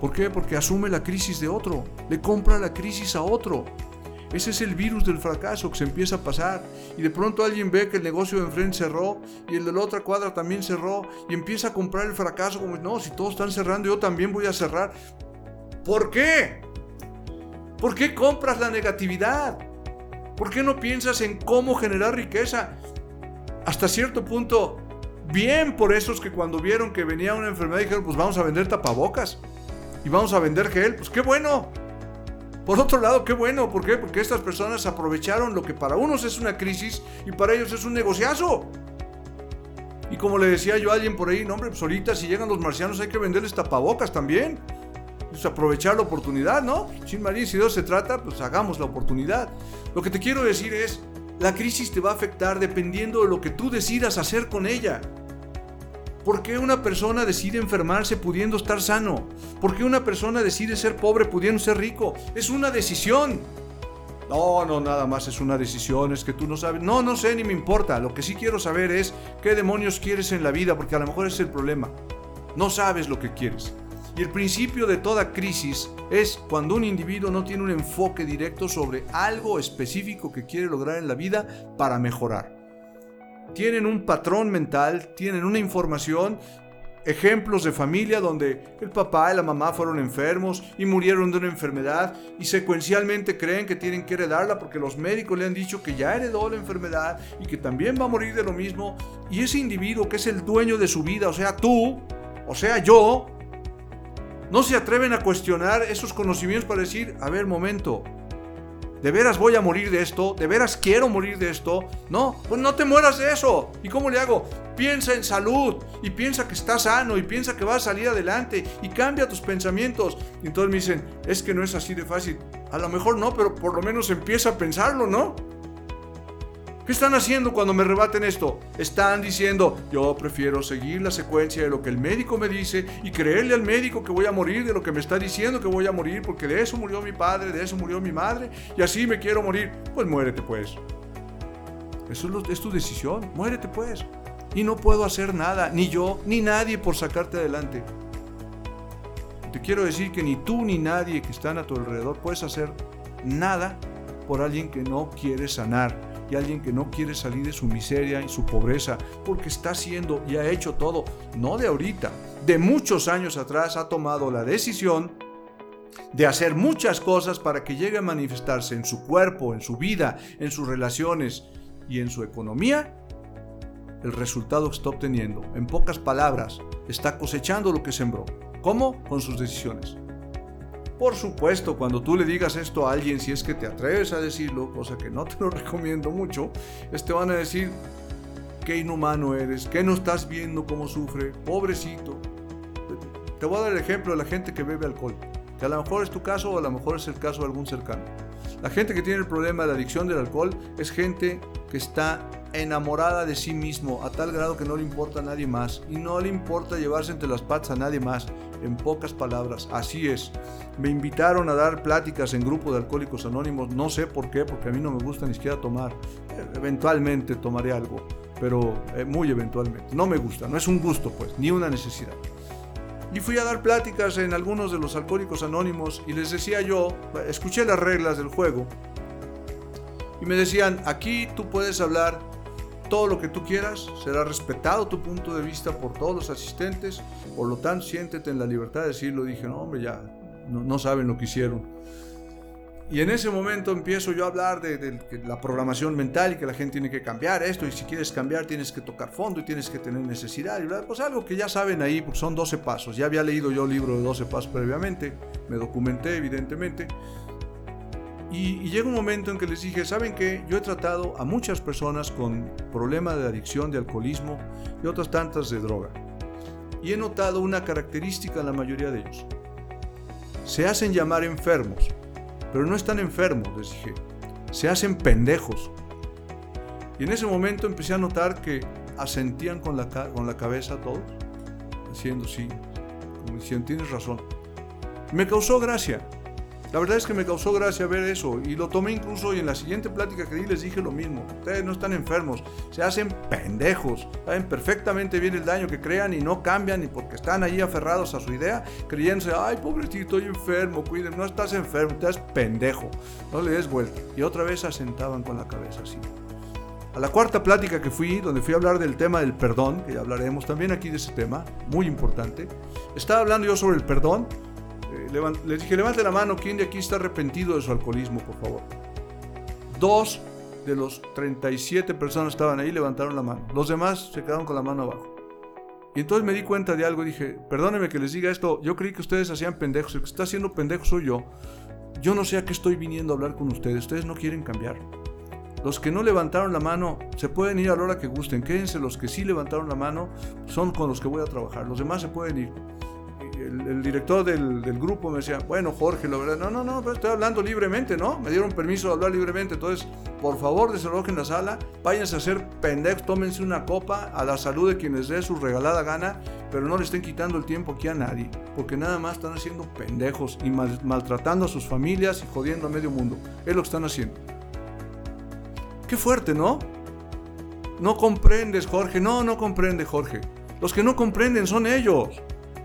¿Por qué? Porque asume la crisis de otro, le compra la crisis a otro. Ese es el virus del fracaso que se empieza a pasar. Y de pronto alguien ve que el negocio de enfrente cerró y el de la otra cuadra también cerró y empieza a comprar el fracaso como, no, si todos están cerrando, yo también voy a cerrar. ¿Por qué? ¿Por qué compras la negatividad? ¿Por qué no piensas en cómo generar riqueza? Hasta cierto punto, bien por esos que cuando vieron que venía una enfermedad dijeron, pues vamos a vender tapabocas y vamos a vender gel. Pues qué bueno. Por otro lado, qué bueno. ¿Por qué? Porque estas personas aprovecharon lo que para unos es una crisis y para ellos es un negociazo. Y como le decía yo a alguien por ahí, no hombre, pues si llegan los marcianos hay que venderles tapabocas también. Pues aprovechar la oportunidad, ¿no? Sin María, si Dios se trata, pues hagamos la oportunidad. Lo que te quiero decir es, la crisis te va a afectar dependiendo de lo que tú decidas hacer con ella. ¿Por qué una persona decide enfermarse pudiendo estar sano? ¿Por qué una persona decide ser pobre pudiendo ser rico? Es una decisión. No, no, nada más es una decisión, es que tú no sabes. No, no sé, ni me importa. Lo que sí quiero saber es qué demonios quieres en la vida, porque a lo mejor es el problema. No sabes lo que quieres. Y el principio de toda crisis es cuando un individuo no tiene un enfoque directo sobre algo específico que quiere lograr en la vida para mejorar tienen un patrón mental, tienen una información, ejemplos de familia donde el papá y la mamá fueron enfermos y murieron de una enfermedad y secuencialmente creen que tienen que heredarla porque los médicos le han dicho que ya heredó la enfermedad y que también va a morir de lo mismo. Y ese individuo que es el dueño de su vida, o sea, tú, o sea, yo, no se atreven a cuestionar esos conocimientos para decir, a ver, momento, ¿De veras voy a morir de esto? ¿De veras quiero morir de esto? No, pues no te mueras de eso. ¿Y cómo le hago? Piensa en salud y piensa que estás sano y piensa que vas a salir adelante y cambia tus pensamientos. Y entonces me dicen, es que no es así de fácil. A lo mejor no, pero por lo menos empieza a pensarlo, ¿no? ¿Qué están haciendo cuando me rebaten esto? Están diciendo, yo prefiero seguir la secuencia de lo que el médico me dice y creerle al médico que voy a morir de lo que me está diciendo que voy a morir porque de eso murió mi padre, de eso murió mi madre y así me quiero morir. Pues muérete pues. Eso es, tu decisión, muérete pues. Y no puedo hacer nada, ni yo, ni nadie por sacarte adelante. Te quiero decir que ni tú ni nadie que están a tu alrededor puedes hacer nada por alguien que no quiere sanar y alguien que no quiere salir de su miseria y su pobreza, porque está haciendo y ha hecho todo, no de ahorita, de muchos años atrás ha tomado la decisión de hacer muchas cosas para que llegue a manifestarse en su cuerpo, en su vida, en sus relaciones y en su economía, el resultado que está obteniendo. En pocas palabras, está cosechando lo que sembró. ¿Cómo? Con sus decisiones. Por supuesto, cuando tú le digas esto a alguien, si es que te atreves a decirlo, cosa que no te lo recomiendo mucho, te van a decir, qué inhumano eres, que no estás viendo cómo sufre, pobrecito. Te voy a dar el ejemplo de la gente que bebe alcohol, que a lo mejor es tu caso o a lo mejor es el caso de algún cercano. La gente que tiene el problema de la adicción del alcohol es gente que está enamorada de sí mismo a tal grado que no le importa a nadie más y no le importa llevarse entre las patas a nadie más. En pocas palabras, así es. Me invitaron a dar pláticas en grupo de alcohólicos anónimos, no sé por qué, porque a mí no me gusta ni siquiera tomar. Eventualmente tomaré algo, pero eh, muy eventualmente. No me gusta, no es un gusto pues, ni una necesidad. Y fui a dar pláticas en algunos de los alcohólicos anónimos y les decía yo, escuché las reglas del juego y me decían, aquí tú puedes hablar todo lo que tú quieras, será respetado tu punto de vista por todos los asistentes, por lo tanto siéntete en la libertad de decirlo. Dije, no hombre, ya no, saben lo que hicieron. Y en ese momento empiezo yo a hablar de, la programación mental y que la gente tiene que cambiar esto y si quieres cambiar tienes que tocar fondo y tienes que tener necesidad. Y pues algo que ya saben ahí, porque son 12 pasos. Ya había leído yo el libro de 12 pasos previamente, me documenté evidentemente. Y, llega un momento en que les dije, ¿saben qué? Yo he tratado a muchas personas con problemas de adicción, de alcoholismo y otras tantas de droga. Y he notado una característica en la mayoría de ellos. Se hacen llamar enfermos, pero no están enfermos, les dije. se hacen pendejos. Y en ese momento empecé a notar que asentían con la, con la cabeza todos, diciendo sí, como diciendo, tienes razón. Me causó gracia. La verdad es que me causó gracia ver eso y lo tomé incluso y en la siguiente plática que di les dije lo mismo. Ustedes no están enfermos, se hacen pendejos, saben perfectamente bien el daño que crean y no cambian ni porque están ahí aferrados a su idea, creyéndose, ay pobrecito, estoy enfermo, cuiden, no estás enfermo, estás pendejo, no le des vuelta. Y otra vez asentaban con la cabeza así. A la cuarta plática que fui, donde fui a hablar del tema del perdón, que ya hablaremos también aquí de ese tema, muy importante, estaba hablando yo sobre el perdón. Eh, les dije, levante la mano, ¿quién de aquí está arrepentido de su alcoholismo, por favor? Dos de los 37 personas que estaban ahí levantaron la mano. Los demás se quedaron con la mano abajo. Y entonces me di cuenta de algo y dije, perdónenme que les diga esto, yo creí que ustedes hacían pendejos, el que está haciendo pendejo soy yo. Yo no sé a qué estoy viniendo a hablar con ustedes, ustedes no quieren cambiar. Los que no levantaron la mano se pueden ir a la hora que gusten. Quédense los que sí levantaron la mano, son con los que voy a trabajar. Los demás se pueden ir. El, director del, grupo me decía, bueno Jorge, la verdad, no, no, no, estoy hablando libremente, ¿no? Me dieron permiso de hablar libremente, entonces, por favor, desalojen la sala, váyanse a hacer pendejos, tómense una copa a la salud de quienes dé su regalada gana, pero no le estén quitando el tiempo aquí a nadie, porque nada más están haciendo pendejos y maltratando a sus familias y jodiendo a medio mundo. Es lo que están haciendo. Qué fuerte, ¿no? No comprendes, Jorge. No, no comprende, Jorge. Los que no comprenden son ellos.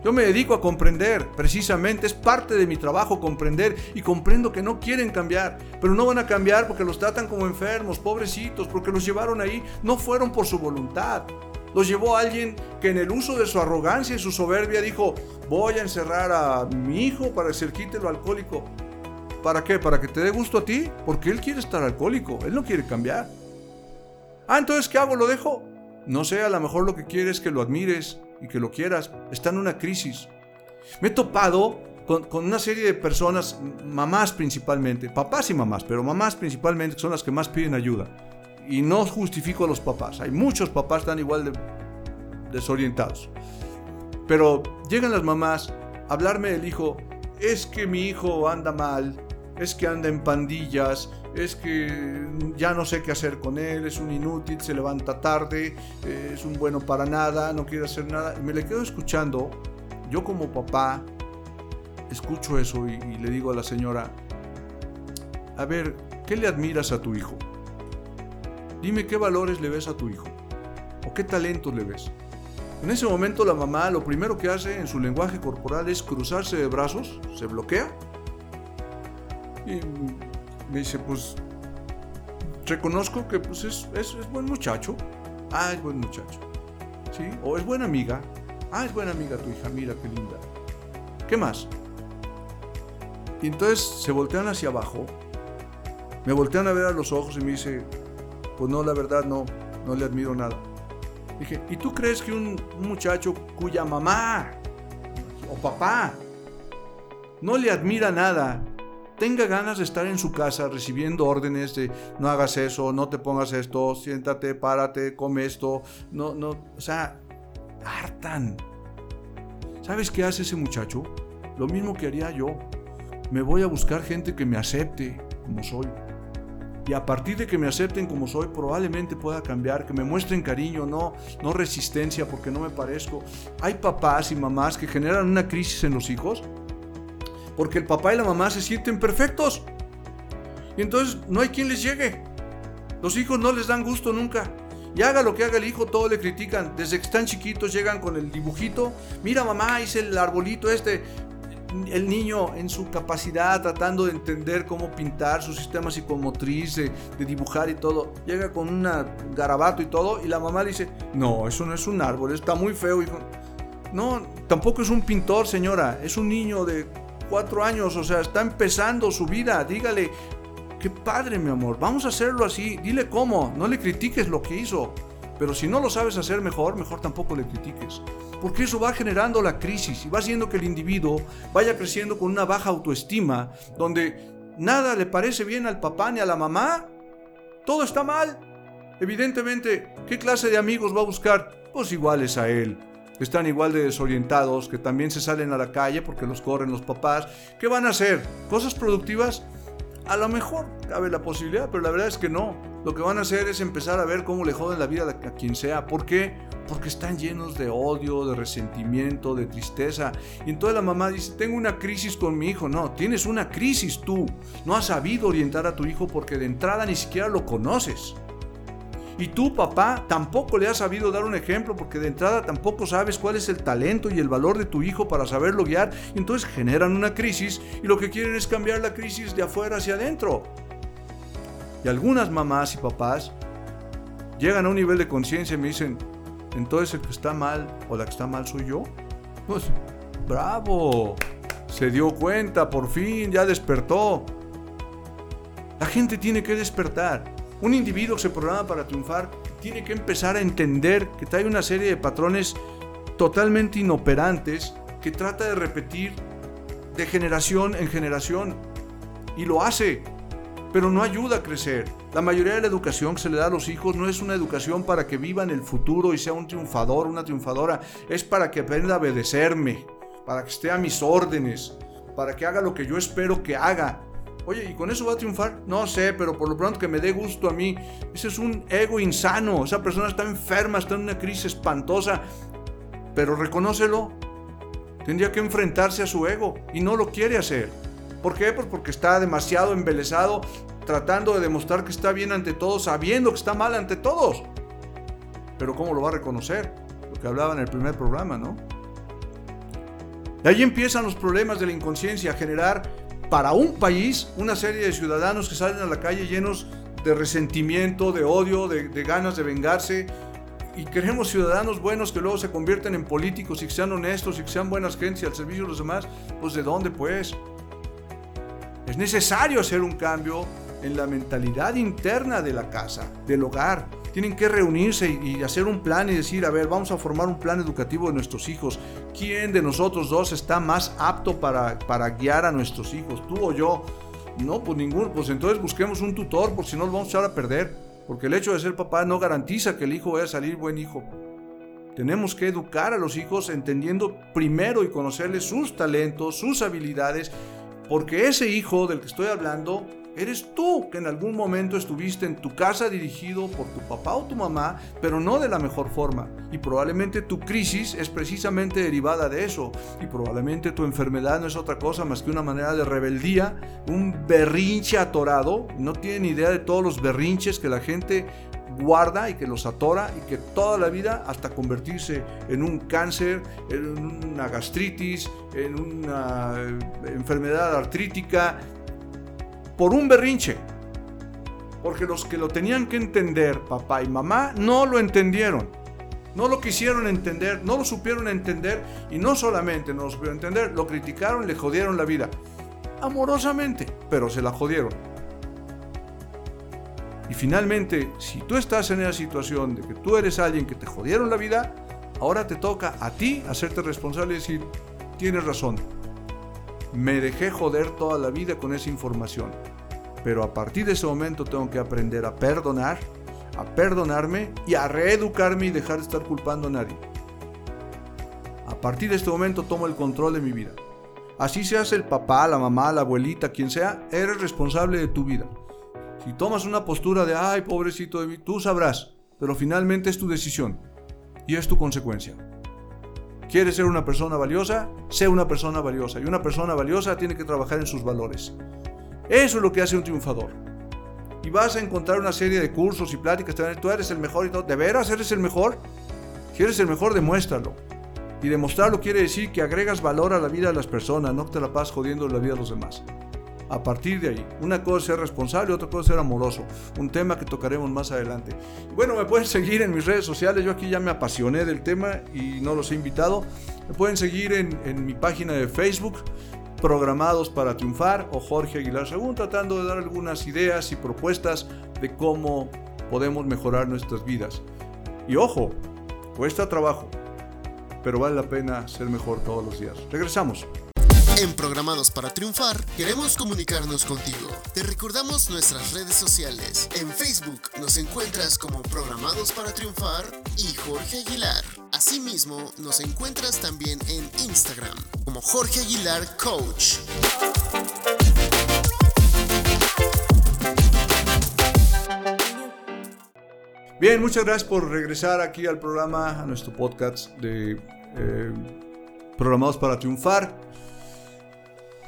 Yo me dedico a comprender, precisamente es parte de mi trabajo comprender y comprendo que no quieren cambiar, pero no van a cambiar porque los tratan como enfermos, pobrecitos, porque los llevaron ahí, no fueron por su voluntad. Los llevó alguien que en el uso de su arrogancia y su soberbia dijo, voy a encerrar a mi hijo para que se lo alcohólico. ¿Para qué? ¿Para que te dé gusto a ti? Porque él quiere estar alcohólico, él no quiere cambiar. Ah, entonces, ¿qué hago? ¿Lo dejo? No sé, a lo mejor lo que quiere es que lo admires y que lo quieras. Está en una crisis. Me he topado con, una serie de personas, mamás principalmente, papás y mamás, pero mamás principalmente son las que más piden ayuda. Y no justifico a los papás. Hay muchos papás están igual de desorientados. Pero llegan las mamás a hablarme del hijo, es que mi hijo anda mal, es que anda en pandillas, es que ya no sé qué hacer con él, es un inútil, se levanta tarde, eh, es un bueno para nada, no quiere hacer nada. Me le quedo escuchando, yo como papá, escucho eso y, y le digo a la señora, a ver, ¿qué le admiras a tu hijo? Dime qué valores le ves a tu hijo o qué talentos le ves. En ese momento la mamá lo primero que hace en su lenguaje corporal es cruzarse de brazos, se bloquea y me dice, pues reconozco que pues, es, es, buen muchacho. Ah, es buen muchacho. ¿Sí? O es buena amiga. Ah, es buena amiga tu hija, mira qué linda. ¿Qué más? Y entonces se voltean hacia abajo, me voltean a ver a los ojos y me dice, pues no, la verdad no, no le admiro nada. Dije, ¿y tú crees que un muchacho cuya mamá o papá no le admira nada tenga ganas de estar en su casa recibiendo órdenes de no hagas eso, no te pongas esto, siéntate, párate, come esto, no, no, o sea, hartan. ¿Sabes qué hace ese muchacho? Lo mismo que haría yo. Me voy a buscar gente que me acepte como soy. Y a partir de que me acepten como soy, probablemente pueda cambiar, que me muestren cariño, no, no resistencia porque no me parezco. Hay papás y mamás que generan una crisis en los hijos porque el papá y la mamá se sienten perfectos. Y entonces no hay quien les llegue. Los hijos no les dan gusto nunca. Y haga lo que haga el hijo, todo le critican. Desde que están chiquitos llegan con el dibujito. Mira mamá, hice el arbolito este. El niño en su capacidad, tratando de entender cómo pintar su sistema psicomotriz, de, dibujar y todo, llega con un garabato y todo, y la mamá dice, no, eso no es un árbol, está muy feo, hijo. No, tampoco es un pintor, señora, es un niño de cuatro años, o sea, está empezando su vida, dígale, qué padre mi amor, vamos a hacerlo así, dile cómo, no le critiques lo que hizo, pero si no lo sabes hacer mejor, mejor tampoco le critiques, porque eso va generando la crisis y va haciendo que el individuo vaya creciendo con una baja autoestima, donde nada le parece bien al papá ni a la mamá, todo está mal. Evidentemente, ¿qué clase de amigos va a buscar? Pues iguales a él están igual de desorientados, que también se salen a la calle porque los corren los papás. ¿Qué van a hacer? ¿Cosas productivas? A lo mejor cabe la posibilidad, pero la verdad es que no. Lo que van a hacer es empezar a ver cómo le joden la vida a quien sea. ¿Por qué? Porque están llenos de odio, de resentimiento, de tristeza. Y entonces la mamá dice, tengo una crisis con mi hijo. No, tienes una crisis tú. No has sabido orientar a tu hijo porque de entrada ni siquiera lo conoces. Y tú, papá, tampoco le has sabido dar un ejemplo porque de entrada tampoco sabes cuál es el talento y el valor de tu hijo para saberlo guiar. Y entonces generan una crisis y lo que quieren es cambiar la crisis de afuera hacia adentro. Y algunas mamás y papás llegan a un nivel de conciencia y me dicen, entonces el que está mal o la que está mal soy yo. Pues, bravo. Se dio cuenta, por fin, ya despertó. La gente tiene que despertar. Un individuo que se programa para triunfar tiene que empezar a entender que trae una serie de patrones totalmente inoperantes que trata de repetir de generación en generación. Y lo hace, pero no ayuda a crecer. La mayoría de la educación que se le da a los hijos no es una educación para que viva en el futuro y sea un triunfador, una triunfadora. Es para que aprenda a obedecerme, para que esté a mis órdenes, para que haga lo que yo espero que haga Oye, ¿y con eso va a triunfar? No sé, pero por lo pronto que me dé gusto a mí. Ese es un ego insano. Esa persona está enferma, está en una crisis espantosa. Pero reconócelo. Tendría que enfrentarse a su ego y no lo quiere hacer. ¿Por qué? Pues porque está demasiado embelesado tratando de demostrar que está bien ante todos, sabiendo que está mal ante todos. Pero ¿cómo lo va a reconocer? Lo que hablaba en el primer programa, ¿no? Y ahí empiezan los problemas de la inconsciencia, a generar para un país una serie de ciudadanos que salen a la calle llenos de resentimiento, de odio, de, ganas de vengarse. Y queremos ciudadanos buenos que luego se convierten en políticos y que sean honestos y que sean buenas gentes al servicio de los demás. Pues de dónde pues? Es necesario hacer un cambio en la mentalidad interna de la casa, del hogar tienen que reunirse y, hacer un plan y decir, a ver, vamos a formar un plan educativo de nuestros hijos. ¿Quién de nosotros dos está más apto para, para guiar a nuestros hijos? ¿Tú o yo? No, pues ninguno. Pues entonces busquemos un tutor, porque si no lo vamos a echar a perder. Porque el hecho de ser papá no garantiza que el hijo vaya a salir buen hijo. Tenemos que educar a los hijos entendiendo primero y conocerles sus talentos, sus habilidades, porque ese hijo del que estoy hablando Eres tú que en algún momento estuviste en tu casa dirigido por tu papá o tu mamá, pero no de la mejor forma. Y probablemente tu crisis es precisamente derivada de eso. Y probablemente tu enfermedad no es otra cosa más que una manera de rebeldía, un berrinche atorado. No tienen idea de todos los berrinches que la gente guarda y que los atora y que toda la vida hasta convertirse en un cáncer, en una gastritis, en una enfermedad artrítica, por un berrinche. Porque los que lo tenían que entender, papá y mamá, no lo entendieron. No lo quisieron entender, no lo supieron entender y no solamente no lo supieron entender, lo criticaron, le jodieron la vida. Amorosamente, pero se la jodieron. Y finalmente, si tú estás en esa situación de que tú eres alguien que te jodieron la vida, ahora te toca a ti hacerte responsable y decir, tienes razón, me dejé joder toda la vida con esa información. Pero a partir de ese momento tengo que aprender a perdonar, a perdonarme y a reeducarme y dejar de estar culpando a nadie. A partir de este momento tomo el control de mi vida. Así seas el papá, la mamá, la abuelita, quien sea, eres responsable de tu vida. Si tomas una postura de, ay, pobrecito de mí, tú sabrás, pero finalmente es tu decisión y es tu consecuencia. ¿Quieres ser una persona valiosa? Sé una persona valiosa. Y una persona valiosa tiene que trabajar en sus valores. Eso es lo que hace un triunfador. Y vas a encontrar una serie de cursos y pláticas. Tú eres el mejor y todo. ¿De veras eres el mejor? Si eres el mejor, demuéstralo. Y demostrarlo quiere decir que agregas valor a la vida de las personas, no te la pasas jodiendo la vida de los demás a partir de ahí. Una cosa es ser responsable, otra cosa es ser amoroso. Un tema que tocaremos más adelante. Bueno, me pueden seguir en mis redes sociales. Yo aquí ya me apasioné del tema y no los he invitado. Me pueden seguir en, mi página de Facebook, Programados para Triunfar, o Jorge Aguilar Según, tratando de dar algunas ideas y propuestas de cómo podemos mejorar nuestras vidas. Y ojo, cuesta trabajo, pero vale la pena ser mejor todos los días. Regresamos. En Programados para Triunfar queremos comunicarnos contigo. Te recordamos nuestras redes sociales. En Facebook nos encuentras como Programados para Triunfar y Jorge Aguilar. Asimismo, nos encuentras también en Instagram como Jorge Aguilar Coach. Bien, muchas gracias por regresar aquí al programa, a nuestro podcast de eh, Programados para Triunfar.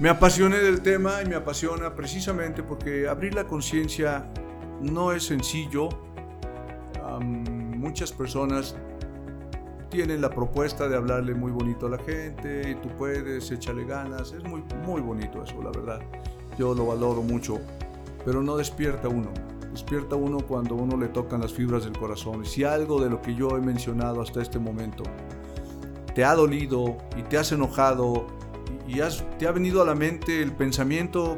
Me apasioné del tema y me apasiona precisamente porque abrir la conciencia no es sencillo. muchas personas tienen la propuesta de hablarle muy bonito a la gente y tú puedes, échale ganas. Es muy, muy bonito eso, la verdad. Yo lo valoro mucho, pero no despierta uno despierta uno cuando uno le tocan las fibras del corazón. Si algo de lo que yo he mencionado hasta este momento te ha dolido y te has enojado y te ha venido a la mente el pensamiento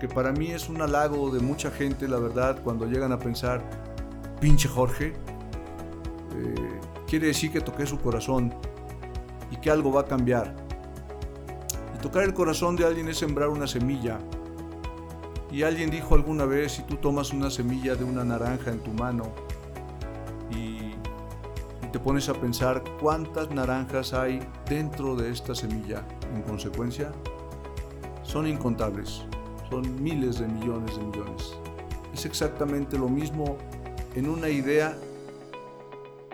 que para mí es un halago de mucha gente, la verdad, cuando llegan a pensar, pinche Jorge, eh, quiere decir que toqué su corazón y que algo va a cambiar. Y tocar el corazón de alguien es sembrar una semilla y alguien dijo alguna vez, si tú tomas una semilla de una naranja en tu mano y, te pones a pensar cuántas naranjas hay dentro de esta semilla, en consecuencia, son incontables, son miles de millones de millones. Es exactamente lo mismo en una idea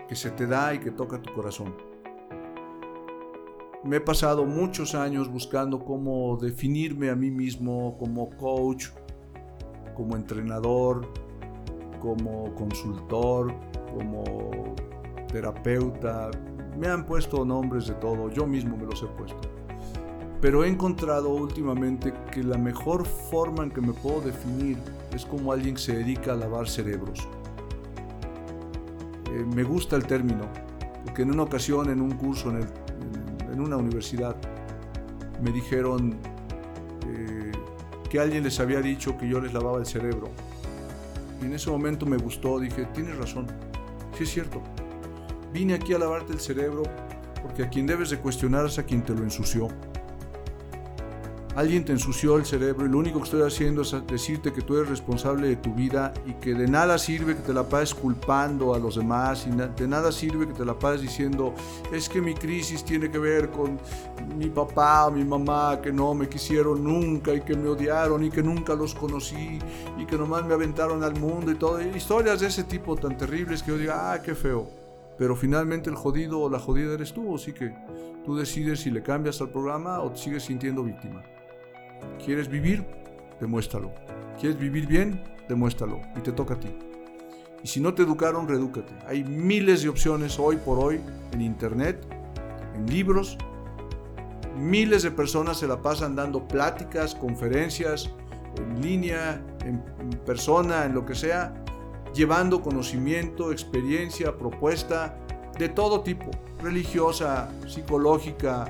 que se te da y que toca tu corazón. Me he pasado muchos años buscando cómo definirme a mí mismo como coach, como entrenador, como consultor, como terapeuta. Me han puesto nombres de todo, yo mismo me los he puesto. Pero he encontrado últimamente que la mejor forma en que me puedo definir es como alguien que se dedica a lavar cerebros. Eh, me gusta el término, porque en una ocasión en un curso en, una universidad me dijeron, que alguien les había dicho que yo les lavaba el cerebro. Y en ese momento me gustó, dije, tienes razón, sí es cierto. Vine aquí a lavarte el cerebro porque a quien debes de cuestionar es a quien te lo ensució. Alguien te ensució el cerebro y lo único que estoy haciendo es decirte que tú eres responsable de tu vida y que de nada sirve que te la pases culpando a los demás y de nada sirve que te la pases diciendo es que mi crisis tiene que ver con mi papá o mi mamá que no me quisieron nunca y que me odiaron y que nunca los conocí y que nomás me aventaron al mundo y todo. Historias de ese tipo tan terribles que yo diga, ah, qué feo. Pero finalmente el jodido o la jodida eres tú, así que tú decides si le cambias al programa o te sigues sintiendo víctima. ¿Quieres vivir? Demuéstralo. ¿Quieres vivir bien? Demuéstralo. Y te toca a ti. Y si no te educaron, redúcate. Hay miles de opciones hoy por hoy en internet, en libros. Miles de personas se la pasan dando pláticas, conferencias, en línea, en, persona, en lo que sea, llevando conocimiento, experiencia, propuesta de todo tipo, religiosa, psicológica,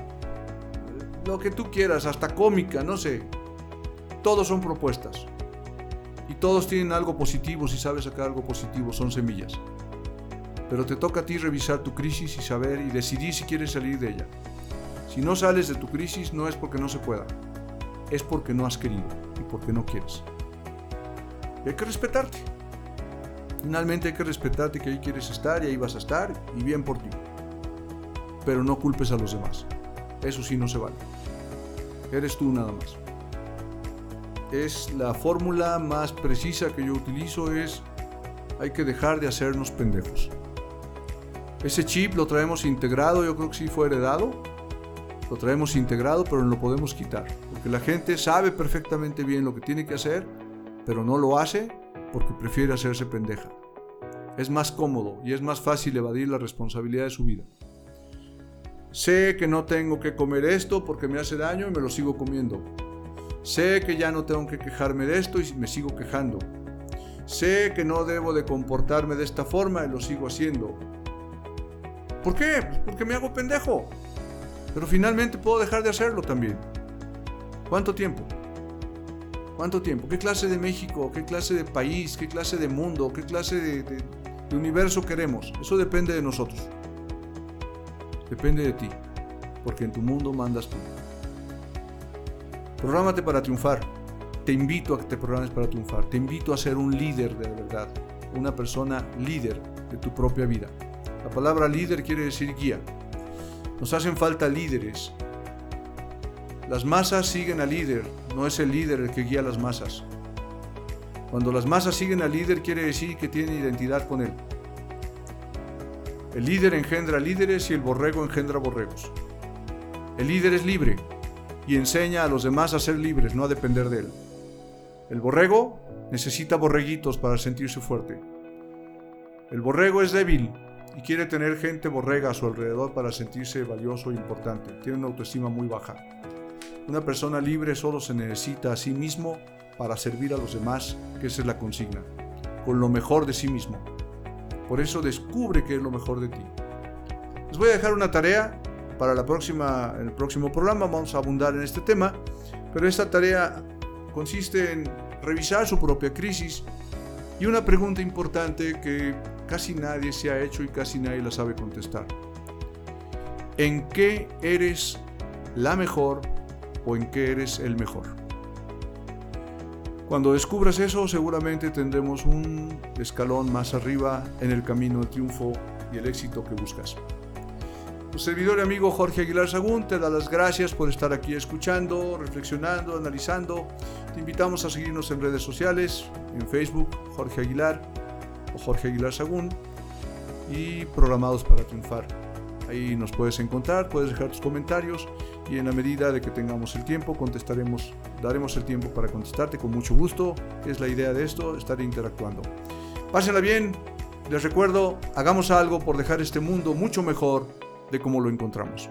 lo que tú quieras, hasta cómica, no sé. Todos son propuestas. Y todos tienen algo positivo, si sabes sacar algo positivo, son semillas. Pero te toca a ti revisar tu crisis y saber y decidir si quieres salir de ella. Si no sales de tu crisis no es porque no se pueda, es porque no has querido y porque no quieres. Y hay que respetarte. Finalmente hay que respetarte que ahí quieres estar y ahí vas a estar y bien por ti. Pero no culpes a los demás. Eso sí no se vale. Eres tú nada más. Es la fórmula más precisa que yo utilizo es hay que dejar de hacernos pendejos. Ese chip lo traemos integrado, yo creo que sí fue heredado. Lo traemos integrado, pero no lo podemos quitar. Porque la gente sabe perfectamente bien lo que tiene que hacer, pero no lo hace porque prefiere hacerse pendeja. Es más cómodo y es más fácil evadir la responsabilidad de su vida. Sé que no tengo que comer esto porque me hace daño y me lo sigo comiendo. Sé que ya no tengo que quejarme de esto y me sigo quejando. Sé que no debo de comportarme de esta forma y lo sigo haciendo. ¿Por qué? Pues porque me hago pendejo. Pero finalmente puedo dejar de hacerlo también. ¿Cuánto tiempo? ¿Cuánto tiempo? ¿Qué clase de México? ¿Qué clase de país? ¿Qué clase de mundo? ¿Qué clase de, de universo queremos? Eso depende de nosotros. Depende de ti, porque en tu mundo mandas tú. Prográmate para triunfar. Te invito a que te programes para triunfar. Te invito a ser un líder de verdad, una persona líder de tu propia vida. La palabra líder quiere decir guía. Nos hacen falta líderes. Las masas siguen al líder, no es el líder el que guía a las masas. Cuando las masas siguen al líder quiere decir que tienen identidad con él. El líder engendra líderes y el borrego engendra borregos. El líder es libre y enseña a los demás a ser libres, no a depender de él. El borrego necesita borreguitos para sentirse fuerte. El borrego es débil y quiere tener gente borrega a su alrededor para sentirse valioso e importante. Tiene una autoestima muy baja. Una persona libre solo se necesita a sí mismo para servir a los demás, que esa es la consigna, con lo mejor de sí mismo. Por eso descubre qué es lo mejor de ti. Les voy a dejar una tarea para la próxima, el próximo programa, vamos a abundar en este tema, pero esta tarea consiste en revisar su propia crisis y una pregunta importante que casi nadie se ha hecho y casi nadie la sabe contestar. ¿En qué eres la mejor o en qué eres el mejor. Cuando descubras eso, seguramente tendremos un escalón más arriba en el camino del triunfo y el éxito que buscas. Tu servidor y amigo Jorge Aguilar Sagún te da las gracias por estar aquí escuchando, reflexionando, analizando. Te invitamos a seguirnos en redes sociales, en Facebook, Jorge Aguilar o Jorge Aguilar Sagún y programados para triunfar. Ahí nos puedes encontrar, puedes dejar tus comentarios y en la medida de que tengamos el tiempo contestaremos, daremos el tiempo para contestarte con mucho gusto. Es la idea de esto, estar interactuando. Pásenla bien, les recuerdo, hagamos algo por dejar este mundo mucho mejor de como lo encontramos.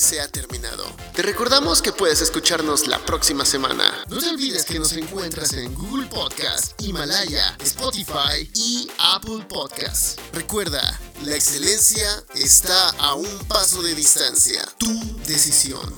Se ha terminado. Te recordamos que puedes escucharnos la próxima semana. No te olvides que nos encuentras en Google Podcast, Himalaya, Spotify y Apple Podcast. Recuerda, la excelencia está a un paso de distancia. Tu decisión.